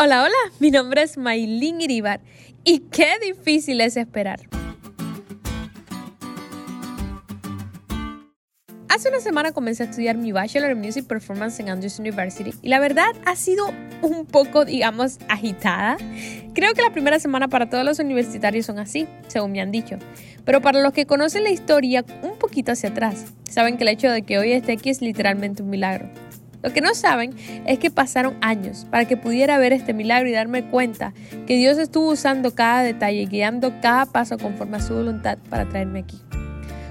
Hola, hola, mi nombre es Maylin Iribar y qué difícil es esperar. Hace una semana comencé a estudiar mi Bachelor in Music Performance en Andrews University y la verdad ha sido un poco, digamos, agitada. Creo que la primera semana para todos los universitarios son así, según me han dicho. Pero para los que conocen la historia un poquito hacia atrás, saben que el hecho de que hoy esté aquí es literalmente un milagro. Lo que no saben es que pasaron años para que pudiera ver este milagro y darme cuenta que Dios estuvo usando cada detalle y guiando cada paso conforme a su voluntad para traerme aquí.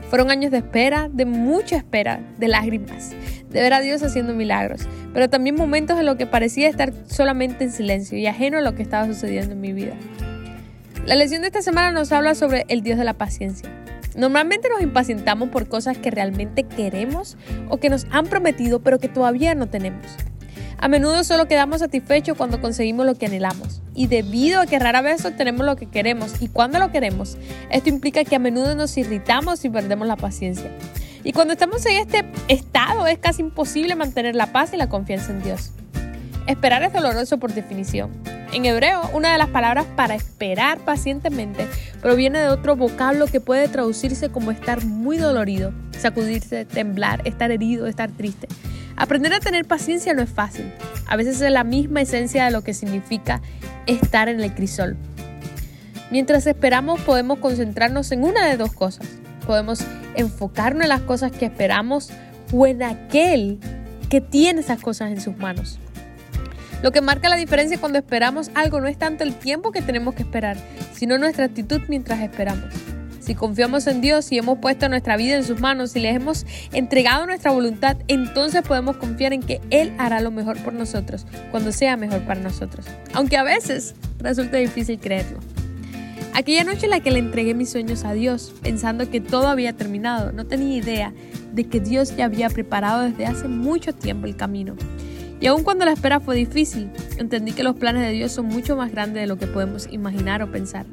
Fueron años de espera, de mucha espera, de lágrimas, de ver a Dios haciendo milagros, pero también momentos en los que parecía estar solamente en silencio y ajeno a lo que estaba sucediendo en mi vida. La lección de esta semana nos habla sobre el Dios de la paciencia. Normalmente nos impacientamos por cosas que realmente queremos o que nos han prometido pero que todavía no tenemos. A menudo solo quedamos satisfechos cuando conseguimos lo que anhelamos. Y debido a que rara vez obtenemos lo que queremos y cuando lo queremos, esto implica que a menudo nos irritamos y perdemos la paciencia. Y cuando estamos en este estado es casi imposible mantener la paz y la confianza en Dios. Esperar es doloroso por definición. En hebreo, una de las palabras para esperar pacientemente proviene de otro vocablo que puede traducirse como estar muy dolorido, sacudirse, temblar, estar herido, estar triste. Aprender a tener paciencia no es fácil. A veces es la misma esencia de lo que significa estar en el crisol. Mientras esperamos podemos concentrarnos en una de dos cosas. Podemos enfocarnos en las cosas que esperamos o en aquel que tiene esas cosas en sus manos. Lo que marca la diferencia cuando esperamos algo no es tanto el tiempo que tenemos que esperar, sino nuestra actitud mientras esperamos. Si confiamos en Dios y hemos puesto nuestra vida en sus manos y les hemos entregado nuestra voluntad, entonces podemos confiar en que Él hará lo mejor por nosotros cuando sea mejor para nosotros. Aunque a veces resulta difícil creerlo. Aquella noche en la que le entregué mis sueños a Dios, pensando que todo había terminado, no tenía idea de que Dios ya había preparado desde hace mucho tiempo el camino. Y aun cuando la espera fue difícil, entendí que los planes de Dios son mucho más grandes de lo que podemos imaginar o pensar.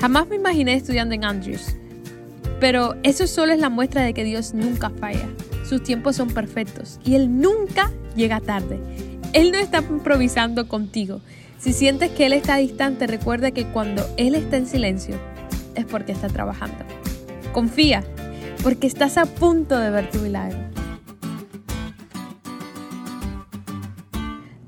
Jamás me imaginé estudiando en Andrews, pero eso solo es la muestra de que Dios nunca falla. Sus tiempos son perfectos y Él nunca llega tarde. Él no está improvisando contigo. Si sientes que Él está distante, recuerda que cuando Él está en silencio es porque está trabajando. Confía, porque estás a punto de ver tu milagro.